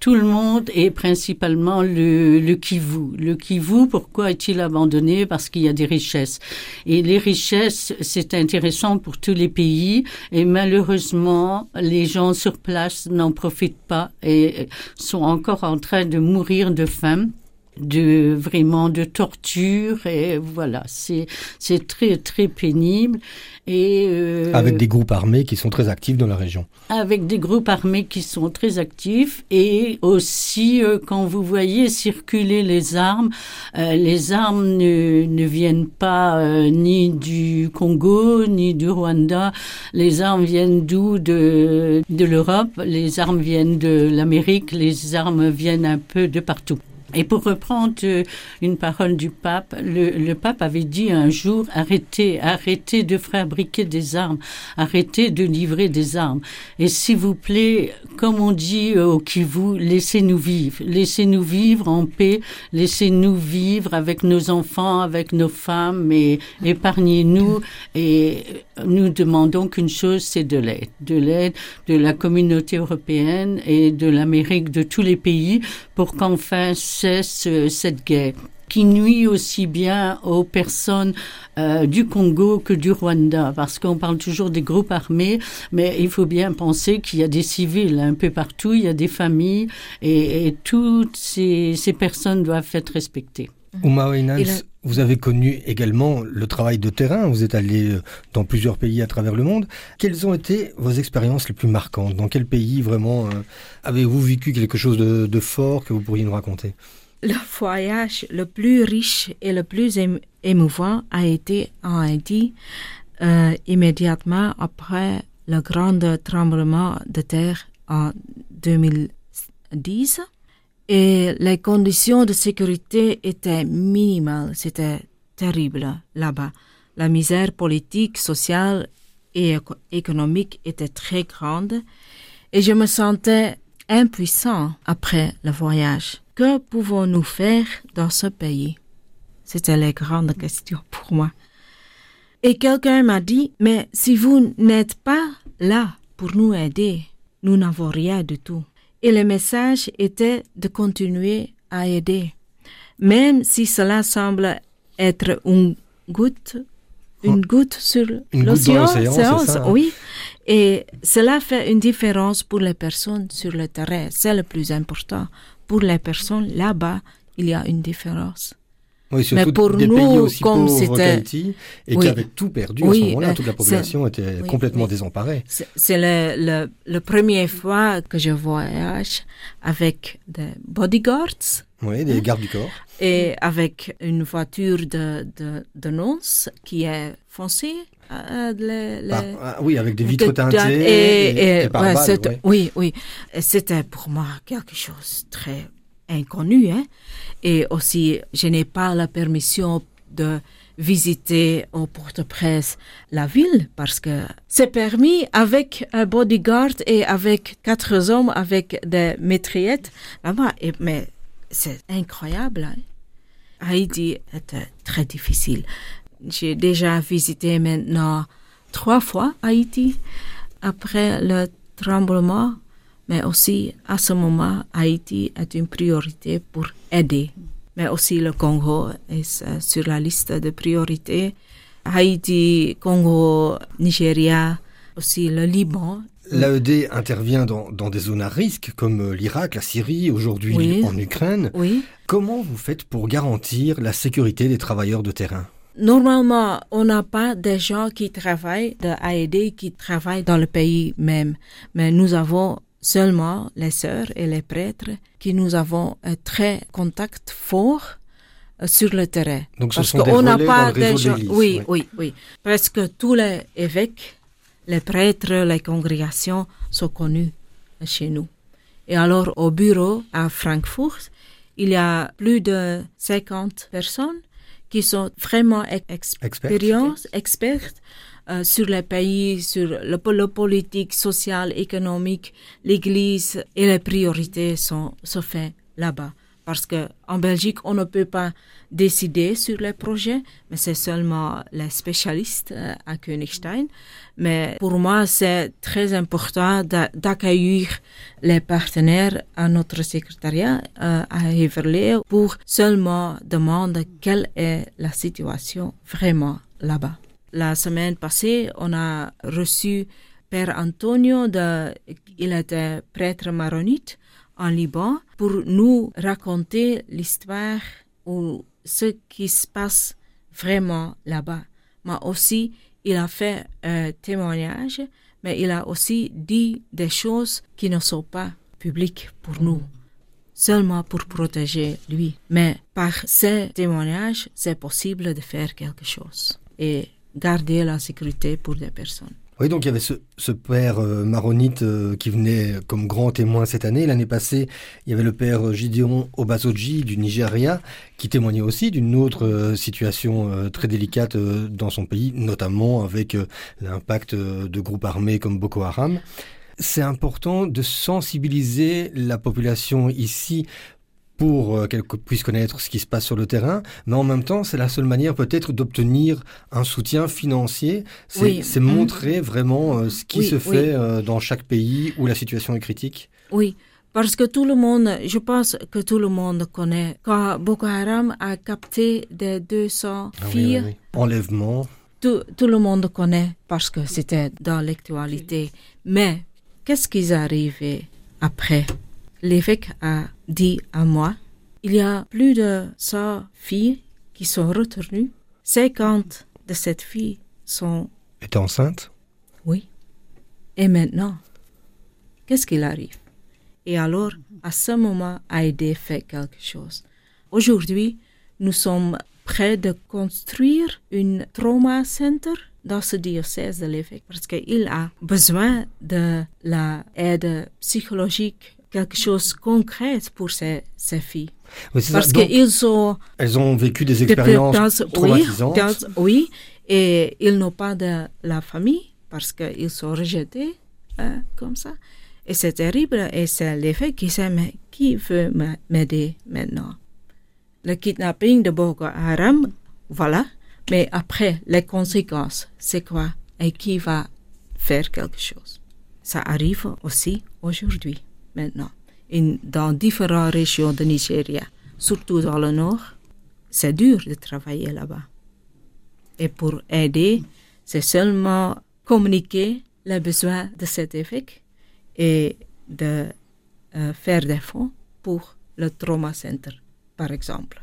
Speaker 1: Tout le monde et principalement le, le Kivu. Le Kivu, pourquoi est-il abandonné? Parce qu'il y a des richesses. Et les richesses, c'est intéressant pour tous les pays. Et malheureusement, les gens sur place n'en profitent pas et sont encore en train de mourir de faim de vraiment de torture et voilà c'est c'est très très pénible et euh,
Speaker 2: Avec des groupes armés qui sont très actifs dans la région.
Speaker 1: avec des groupes armés qui sont très actifs et aussi euh, quand vous voyez circuler les armes, euh, les armes ne, ne viennent pas ni du Congo ni du Rwanda, les armes viennent d'où? De, de l'Europe, les armes viennent de l'Amérique, les armes viennent un peu de partout. Et pour reprendre euh, une parole du pape, le, le, pape avait dit un jour arrêtez, arrêtez de fabriquer des armes, arrêtez de livrer des armes. Et s'il vous plaît, comme on dit au Kivu, laissez-nous vivre, laissez-nous vivre en paix, laissez-nous vivre avec nos enfants, avec nos femmes, et épargnez-nous. Et nous demandons qu'une chose, c'est de l'aide, de l'aide de la communauté européenne et de l'Amérique, de tous les pays, pour qu'enfin cesse euh, cette guerre qui nuit aussi bien aux personnes euh, du Congo que du Rwanda, parce qu'on parle toujours des groupes armés, mais il faut bien penser qu'il y a des civils un peu partout, il y a des familles, et, toutes ces, personnes doivent être respectées.
Speaker 2: Vous avez connu également le travail de terrain, vous êtes allé euh, dans plusieurs pays à travers le monde. Quelles ont été vos expériences les plus marquantes? Dans quel pays vraiment avez-vous vécu quelque chose de fort que vous pourriez nous raconter?
Speaker 3: Le voyage le plus riche et le plus émouvant a été en Haïti euh, immédiatement après le grand tremblement de terre en 2010 et les conditions de sécurité étaient minimales, c'était terrible là-bas. La misère politique, sociale et économique était très grande et je me sentais impuissant après le voyage. Que pouvons-nous faire dans ce pays? C'était la grande question pour moi. Et quelqu'un m'a dit, mais si vous n'êtes pas là pour nous aider, nous n'avons rien du tout. Et le message était de continuer à aider, même si cela semble être une goutte, une goutte sur l'océan. Oui, et cela fait une différence pour les personnes sur le terrain. C'est le plus important pour les personnes là-bas, il y a une différence.
Speaker 2: Oui, surtout Mais pour des nous, pays aussi comme c'était et qui avaient tout perdu à ce moment-là, toute la population était complètement désemparée.
Speaker 3: C'est le, le, le première fois que je voyage avec des bodyguards.
Speaker 2: Oui, des hein, gardes du corps.
Speaker 3: Et avec une voiture de, de, de nonce qui est foncée. Euh, les,
Speaker 2: ah, oui, avec des vitres teintées et, et,
Speaker 3: Oui, oui. C'était pour moi quelque chose de très inconnu. Hein? Et aussi, je n'ai pas la permission de visiter au porte-presse la ville parce que c'est permis avec un bodyguard et avec quatre hommes avec des maîtriettes là-bas. Mais c'est incroyable. Hein? Haïti était très difficile. J'ai déjà visité maintenant trois fois Haïti après le tremblement, mais aussi à ce moment, Haïti est une priorité pour aider. Mais aussi le Congo est euh, sur la liste de priorités. Haïti, Congo, Nigeria, aussi le Liban.
Speaker 2: L'AED intervient dans, des zones à risque comme euh, l'Irak, la Syrie, aujourd'hui en Ukraine.
Speaker 3: Oui.
Speaker 2: Comment vous faites pour garantir la sécurité des travailleurs de terrain?
Speaker 3: Normalement, on n'a pas des gens qui travaillent de AED qui travaillent dans le pays même, mais nous avons seulement les sœurs et les prêtres qui nous avons un très contact fort euh, sur le terrain.
Speaker 2: Donc ce Parce sont des n'a pas des gens.
Speaker 3: Oui, oui, oui, Presque tous les évêques, les prêtres, les congrégations sont connus chez nous. Et alors au bureau à Francfort, il y a plus de 50 personnes qui sont vraiment expériences, experts euh, sur les pays, sur le, le politique, social, économique, l'Église et les priorités sont, sont faites là-bas. Parce que en Belgique, on ne peut pas décider sur les projets, mais c'est seulement les spécialistes euh, à Königstein. Mais pour moi, c'est très important d'accueillir les partenaires à notre secrétariat euh, à Heverlee pour seulement demander quelle est la situation vraiment là-bas. La semaine passée, on a reçu Père Antonio, de, il était prêtre maronite en Liban, pour nous raconter l'histoire ou ce qui se passe vraiment là-bas. Mais aussi, il a fait un témoignage, mais il a aussi dit des choses qui ne sont pas publiques pour nous, seulement pour protéger lui. Mais par ces témoignages, c'est possible de faire quelque chose et garder la sécurité pour des personnes.
Speaker 2: Oui, donc il y avait ce, père euh, maronite euh, qui venait comme grand témoin cette année. L'année passée, il y avait le père Gideon Obasoji du Nigeria qui témoignait aussi d'une autre euh, situation euh, très délicate euh, dans son pays, notamment avec euh, l'impact euh, de groupes armés comme Boko Haram. C'est important de sensibiliser la population ici pour euh, qu'elle co- puisse connaître ce qui se passe sur le terrain, mais en même temps, c'est la seule manière peut-être d'obtenir un soutien financier. C'est
Speaker 3: Oui. Mhm.
Speaker 2: montrer vraiment euh, ce qui
Speaker 3: Oui,
Speaker 2: se fait euh, dans chaque pays où la situation est critique.
Speaker 3: Oui, parce que tout le monde, je pense que tout le monde connaît. Quand Boko Haram a capté des 200
Speaker 2: Ah
Speaker 3: filles.
Speaker 2: Enlèvement.
Speaker 3: Tout, tout le monde connaît parce que c'était dans l'actualité. Mais qu'est-ce qui est arrivé après? L'évêque a dit à moi, il y a plus de 100 filles qui sont retenues. 50 de ces filles sont
Speaker 2: était enceinte?
Speaker 3: oui. Et maintenant, qu'est-ce qu'il arrive? Et alors, à ce moment, Aïdé fait quelque chose. Aujourd'hui, nous sommes prêts de construire une trauma center dans ce diocèse de l'évêque parce qu'il a besoin de l'aide psychologique, quelque chose de concret pour ces, ces filles.
Speaker 2: Oui.
Speaker 3: Parce qu'ils sont
Speaker 2: elles ont vécu des
Speaker 3: de-
Speaker 2: expériences
Speaker 3: dans- oui,
Speaker 2: traumatisantes.
Speaker 3: dans- oui, et ils n'ont pas de la famille parce qu'ils sont rejetés hein, comme ça. Et c'est terrible. Et c'est l'effet qui sait, mais qui veut m'a- m'aider maintenant? Le kidnapping de Boko Haram, voilà. Mais après, les conséquences, c'est quoi? Et qui va faire quelque chose? Ça arrive aussi aujourd'hui, maintenant, in- dans différentes régions de Nigeria, surtout dans le nord c'est dur de travailler là-bas. Et pour aider, c'est seulement communiquer les besoins de cet évêque et de euh, faire des fonds pour le trauma center, par exemple.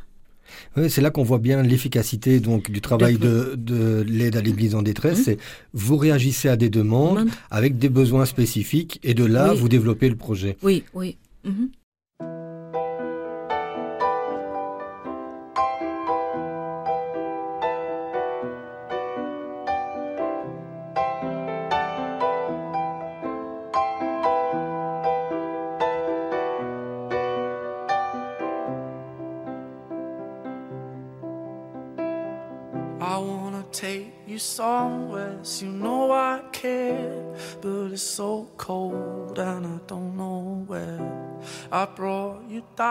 Speaker 2: Oui, c'est là qu'on voit bien l'efficacité donc du travail de, de l'aide à l'Église en détresse.
Speaker 3: Mhm.
Speaker 2: C'est vous réagissez à des demandes
Speaker 3: Demande.
Speaker 2: avec des besoins spécifiques et de là
Speaker 3: Oui.
Speaker 2: vous développez le projet.
Speaker 3: Oui, oui. mhm.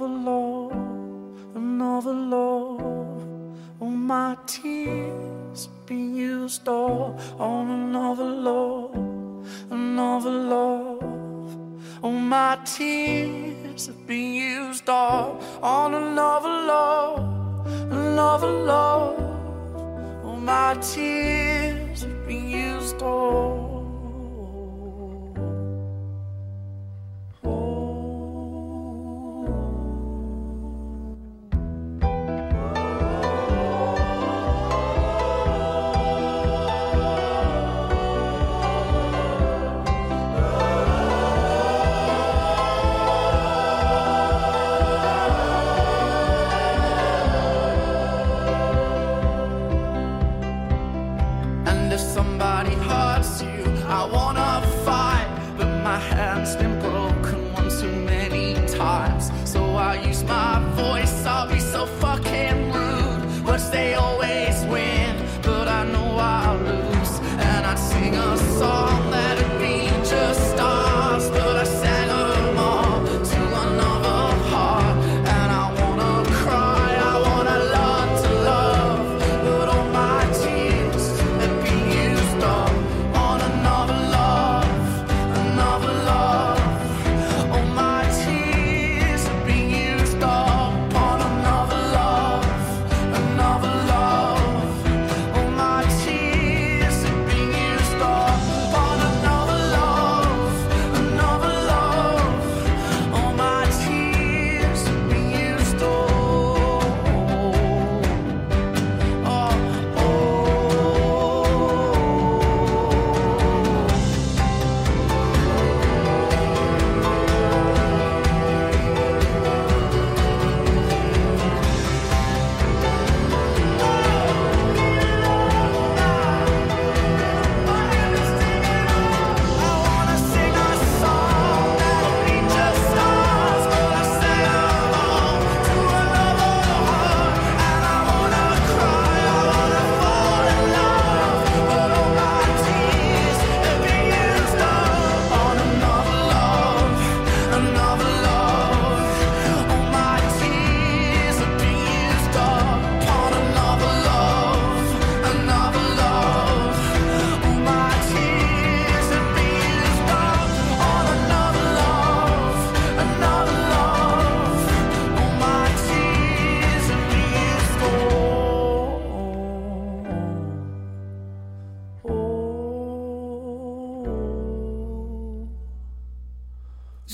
Speaker 5: another love, another love. All my tears been used up on another love, another love. All my tears have been used up on another love, another love. All my tears have been used up.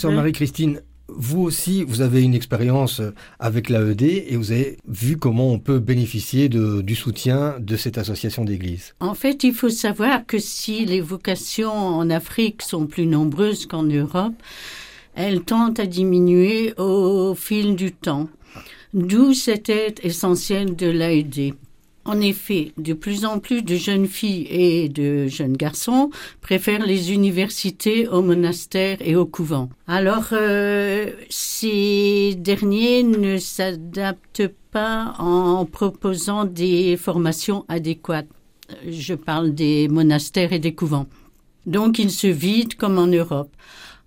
Speaker 2: Sœur Marie-Christine, vous aussi, vous avez une expérience euh, avec l'AED et vous avez vu comment on peut bénéficier de, du soutien de cette association d'église.
Speaker 1: En fait, il faut savoir que si les vocations en Afrique sont plus nombreuses qu'en Europe, elles tendent à diminuer au fil du temps. D'où cette aide essentielle de l'AED. En effet, de plus en plus de jeunes filles et de jeunes garçons préfèrent les universités aux monastères et aux couvents. Alors, euh, ces derniers ne s'adaptent pas en proposant des formations adéquates. Je parle des monastères et des couvents. Donc, ils se vident comme en Europe.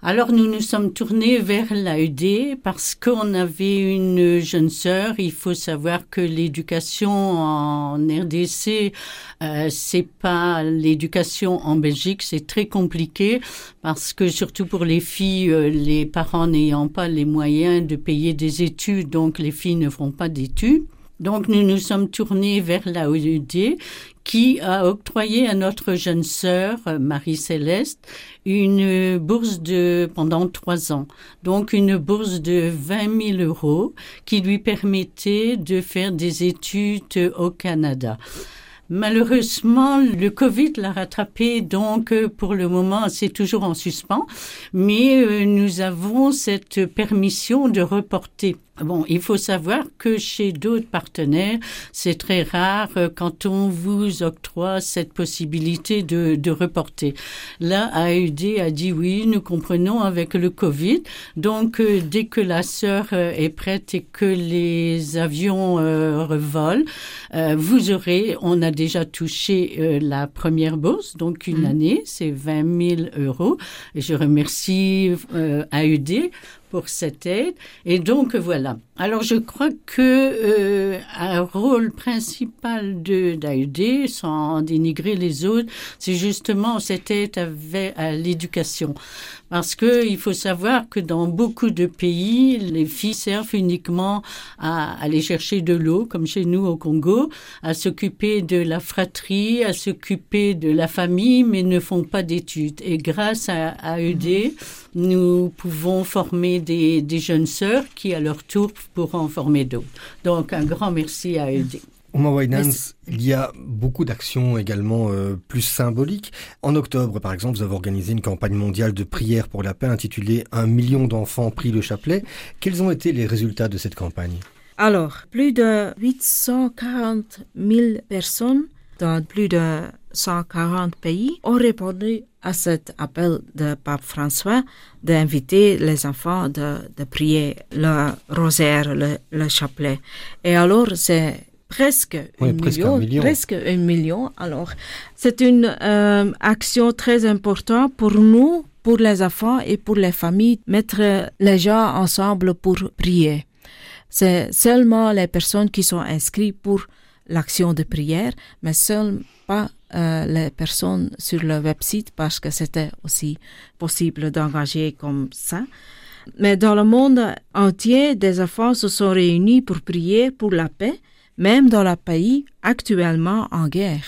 Speaker 1: Alors nous nous sommes tournés vers l'AED parce qu'on avait une jeune sœur. Il faut savoir que l'éducation en RDC, euh, c'est pas l'éducation en Belgique, c'est très compliqué parce que surtout pour les filles, euh, les parents n'ayant pas les moyens de payer des études, donc les filles ne feront pas d'études. Donc nous nous sommes tournés vers l'AED qui a octroyé à notre jeune sœur, Marie-Céleste, une bourse de, pendant trois ans. Donc une bourse de 20 000 euros qui lui permettait de faire des études au Canada. Malheureusement, le Covid l'a rattrapé, donc pour le moment, c'est toujours en suspens, mais euh, nous avons cette permission de reporter. Bon, il faut savoir que chez d'autres partenaires, c'est très rare euh, quand on vous octroie cette possibilité de, de reporter. Là, AED a dit oui, nous comprenons avec le Covid. Donc, euh, dès que la sœur euh, est prête et que les avions euh, revolent, euh, vous aurez, on a déjà touché euh, la première bourse, donc une
Speaker 3: Mhm.
Speaker 1: année, c'est 20 000 euros. Et je remercie euh, AED pour cette aide. Et donc voilà. Alors je crois que euh, un rôle principal de d'AED, sans dénigrer les autres, c'est justement cette aide à l'éducation. Parce que il faut savoir que dans beaucoup de pays, les filles servent uniquement à aller chercher de l'eau, comme chez nous au Congo, à s'occuper de la fratrie, à s'occuper de la famille, mais ne font pas d'études. Et grâce à AED, nous pouvons former des, des jeunes sœurs qui, à leur tour, pourront en former d'autres. Donc, un grand merci à AED.
Speaker 3: Mais
Speaker 2: Winans, il y a beaucoup d'actions également euh, plus symboliques. En octobre, par exemple, vous avez organisé une campagne mondiale de prière pour la paix intitulée Un million d'enfants prient le chapelet. Quels ont été les résultats de cette campagne?
Speaker 3: Alors, plus de 840 000 personnes dans plus de 140 pays ont répondu à cet appel de Pape François d'inviter les enfants de, de prier le rosaire, le, le chapelet. Et alors, c'est presque,
Speaker 2: Oui,
Speaker 3: un
Speaker 2: presque
Speaker 3: million,
Speaker 2: un million.
Speaker 3: presque un million. Alors, c'est une euh, action très importante pour nous, pour les enfants et pour les familles, mettre les gens ensemble pour prier. C'est seulement les personnes qui sont inscrites pour l'action de prière, mais seulement pas euh, les personnes sur le website parce que c'était aussi possible d'engager comme ça. Mais dans le monde entier, des enfants se sont réunis pour prier pour la paix, même dans le pays actuellement en guerre.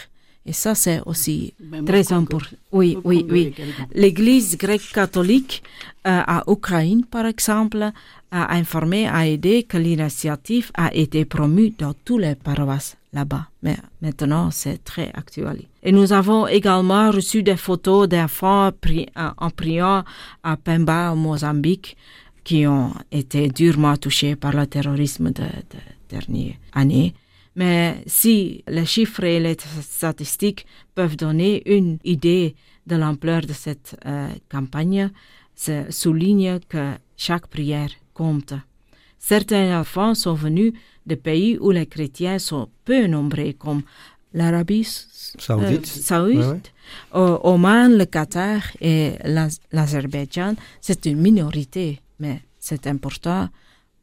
Speaker 3: Et ça, c'est aussi
Speaker 1: Même
Speaker 3: très important. Oui, oui, oui. L'Église grecque catholique euh, à Ukraine, par exemple, a informé, a aidé que l'initiative a été promue dans tous les paroisses là-bas. Mais maintenant, c'est très actuel. Et nous avons également reçu des photos d'enfants pri- euh, en priant à Pemba, au Mozambique, qui ont été durement touchés par le terrorisme de, de dernière année. Mais si les chiffres et les statistiques peuvent donner une idée de l'ampleur de cette euh, campagne, ça souligne que chaque prière compte. Certains enfants sont venus de pays où les chrétiens sont peu nombreux, comme l'Arabie
Speaker 2: Saoudite.
Speaker 3: euh, saoudite,
Speaker 2: Ouais, ouais.
Speaker 3: au- Oman, le Qatar et l'Az- l'Azerbaïdjan. C'est une minorité, mais c'est important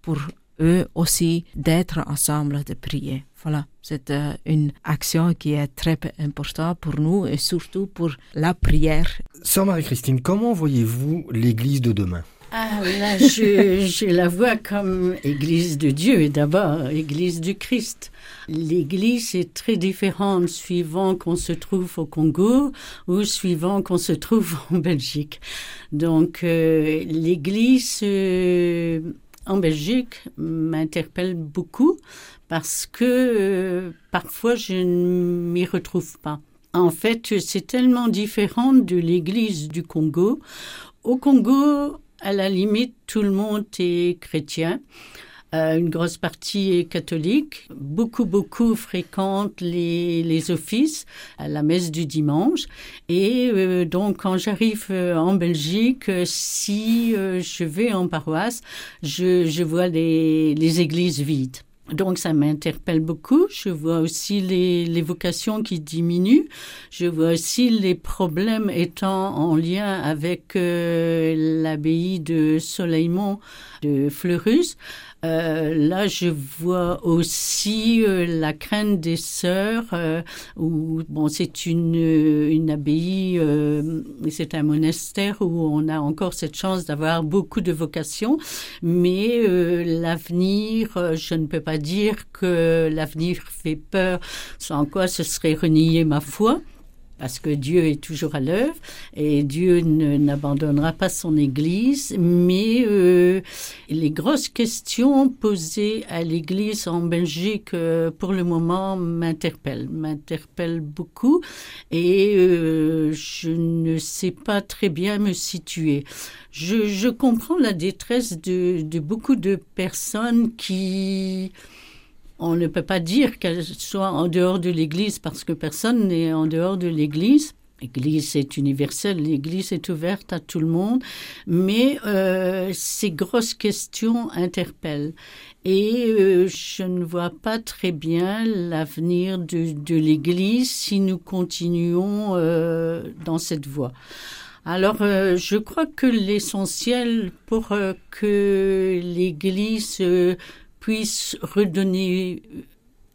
Speaker 3: pour eux aussi d'être ensemble, de prier. Voilà, c'est euh, une action qui est très importante pour nous et surtout pour la prière.
Speaker 2: Sœur Marie-Christine, comment voyez-vous l'Église de demain?
Speaker 1: Ah, là, je, je la vois comme Église de Dieu et d'abord Église du Christ. L'Église est très différente suivant qu'on se trouve au Congo ou suivant qu'on se trouve en Belgique. Donc, euh, l'Église euh, en Belgique m'interpelle beaucoup parce que euh, parfois je ne m'y retrouve pas. En fait, c'est tellement différent de l'Église du Congo. Au Congo, à la limite, tout le monde est chrétien. Euh, une grosse partie est catholique. Beaucoup, beaucoup fréquentent les, offices la messe du dimanche. Et euh, donc, quand j'arrive euh, en Belgique, si je vais en paroisse, je, vois les, églises vides. Donc ça m'interpelle beaucoup. Je vois aussi les, vocations qui diminuent. Je vois aussi les problèmes étant en lien avec l'abbaye de Soleilmont de Fleurus. Euh, là, je vois aussi euh, la crainte des sœurs, euh, où bon, c'est une, une abbaye, euh, c'est un monastère où on a encore cette chance d'avoir beaucoup de vocations, mais euh, l'avenir, euh, je ne peux pas dire que l'avenir fait peur, sans quoi ce serait renier ma foi parce que Dieu est toujours à l'œuvre et Dieu ne- n'abandonnera pas son Église, mais euh, les grosses questions posées à l'Église en Belgique euh, pour le moment m'interpellent, m'interpellent beaucoup et euh, je ne sais pas très bien me situer. Je, comprends la détresse de beaucoup de personnes qui on ne peut pas dire qu'elle soit en dehors de l'Église parce que personne n'est en dehors de l'Église. L'Église est universelle, l'Église est ouverte à tout le monde, mais euh, ces grosses questions interpellent. Et euh, je ne vois pas très bien l'avenir de, l'Église si nous continuons euh, dans cette voie. Alors, je crois que l'essentiel pour que l'Église puisse redonner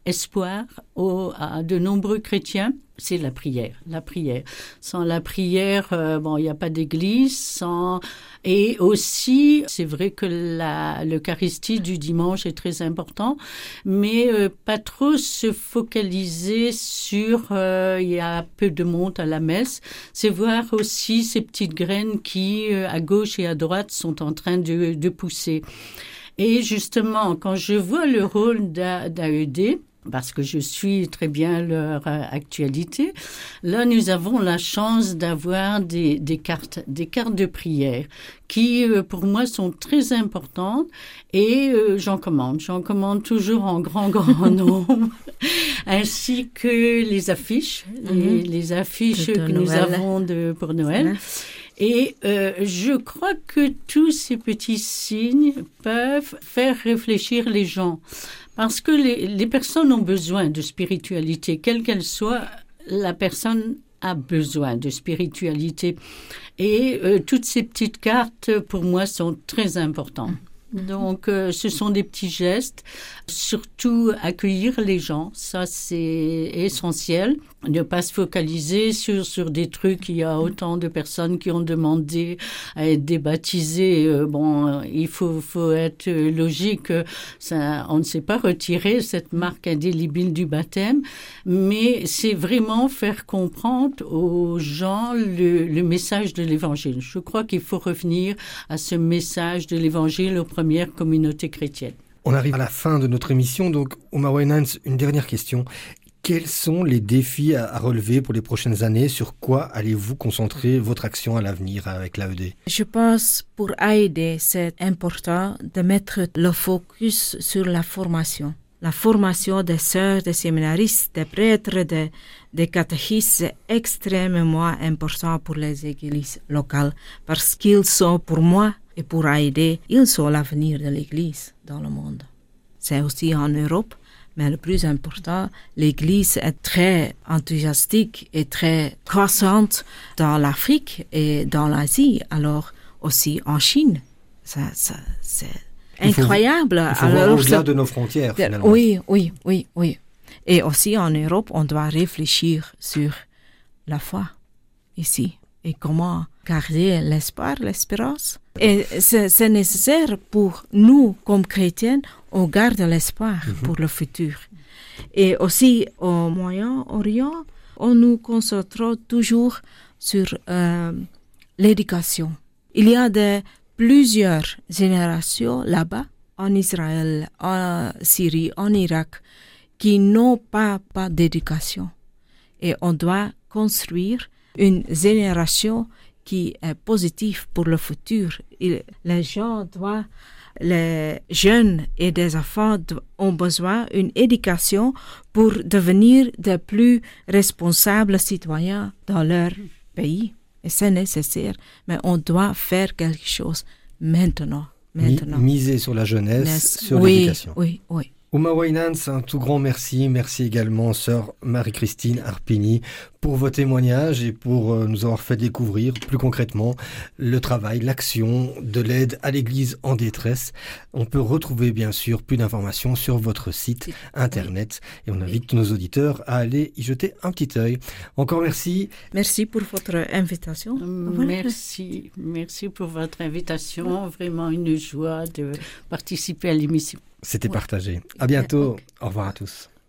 Speaker 1: espoir aux, à de nombreux chrétiens, c'est la prière. La prière. Sans la prière, euh, bon, il n'y a pas d'église. Sans et aussi, c'est vrai que l'Eucharistie du dimanche est très important, mais euh, pas trop se focaliser sur euh, il y a peu de monde à la messe. C'est voir aussi ces petites graines qui, euh, à gauche et à droite, sont en train de pousser. Et justement, quand je vois le rôle d'AED, parce que je suis très bien leur euh, actualité. Là, nous avons la chance d'avoir des, des cartes, des cartes de prière qui, euh, pour moi, sont très importantes et euh, j'en commande. J'en commande toujours en grand, grand nombre, ainsi que les affiches, les,
Speaker 3: Mhm.
Speaker 1: les affiches que nous avons de, pour Noël. Et euh, je crois que tous ces petits signes peuvent faire réfléchir les gens. Parce que les, les personnes ont besoin de spiritualité, quelle qu'elle soit, la personne a besoin de spiritualité. Et euh, toutes ces petites cartes, pour moi, sont très importantes. Donc, euh, ce sont des petits gestes. Surtout, accueillir les gens, ça c'est essentiel. Ne pas se focaliser sur, sur des trucs. Il y a autant de personnes qui ont demandé à être débaptisées. Euh, bon, il faut, faut être logique. on ne sait pas retirer cette marque indélébile du baptême, mais c'est vraiment faire comprendre aux gens le, message de l'Évangile. Je crois qu'il faut revenir à ce message de l'Évangile premières communautés chrétiennes.
Speaker 2: On arrive à la fin de notre émission, donc Omar Wainans, une dernière question. Quels sont les défis à, relever pour les prochaines années? Sur quoi allez-vous concentrer votre action à l'avenir avec l'AED
Speaker 3: Je pense pour aider, c'est important de mettre le focus sur la formation. La formation des sœurs, des séminaristes, des prêtres, des, des catéchistes, c'est extrêmement important pour les églises locales parce qu'ils sont pour moi et pour aider, ils sont l'avenir de l'église dans le monde. C'est aussi en Europe, mais le plus important, l'Église est très enthousiastique et très croissante dans l'Afrique et dans l'Asie, alors aussi en Chine. Ça, ça, c'est
Speaker 2: Il faut-
Speaker 3: incroyable.
Speaker 2: Il faut
Speaker 3: Alors,
Speaker 2: au-delà de nos frontières, finalement.
Speaker 3: oui, oui, oui, oui. Et aussi en Europe, on doit réfléchir sur la foi ici et comment garder l'espoir, l'espérance. Et c'est nécessaire pour nous, comme chrétiens, on garde l'espoir pour le futur. Et aussi au Moyen-Orient, on nous concentre toujours sur euh, l'éducation. Il y a de plusieurs générations là-bas, en Israël, en Syrie, en Irak, qui n'ont pas, pas d'éducation. Et on doit construire une génération qui est positive pour le futur. Il- les gens doivent, les jeunes et des enfants ont besoin d'une éducation pour devenir de plus responsables citoyens dans leur pays. Et c'est nécessaire, mais on doit faire quelque chose maintenant.
Speaker 2: Mi-
Speaker 3: Maintenant.
Speaker 2: miser sur la jeunesse, sur
Speaker 3: oui,
Speaker 2: l'éducation.
Speaker 3: oui, oui.
Speaker 2: Ouma Wainans, un tout grand merci. Merci également, sœur Marie-Christine Arpini, pour vos témoignages et pour euh, nous avoir fait découvrir plus concrètement le travail, l'action de l'aide à l'Église en détresse. On peut retrouver bien sûr plus d'informations sur votre site internet et on invite nos auditeurs à aller y jeter un petit œil. Encore merci.
Speaker 3: Merci pour votre invitation. Voilà.
Speaker 1: Merci, merci pour votre invitation. Vraiment une joie de participer à l'émission.
Speaker 2: C'était
Speaker 3: Ouais.
Speaker 2: partagé. À bientôt. Au revoir à tous.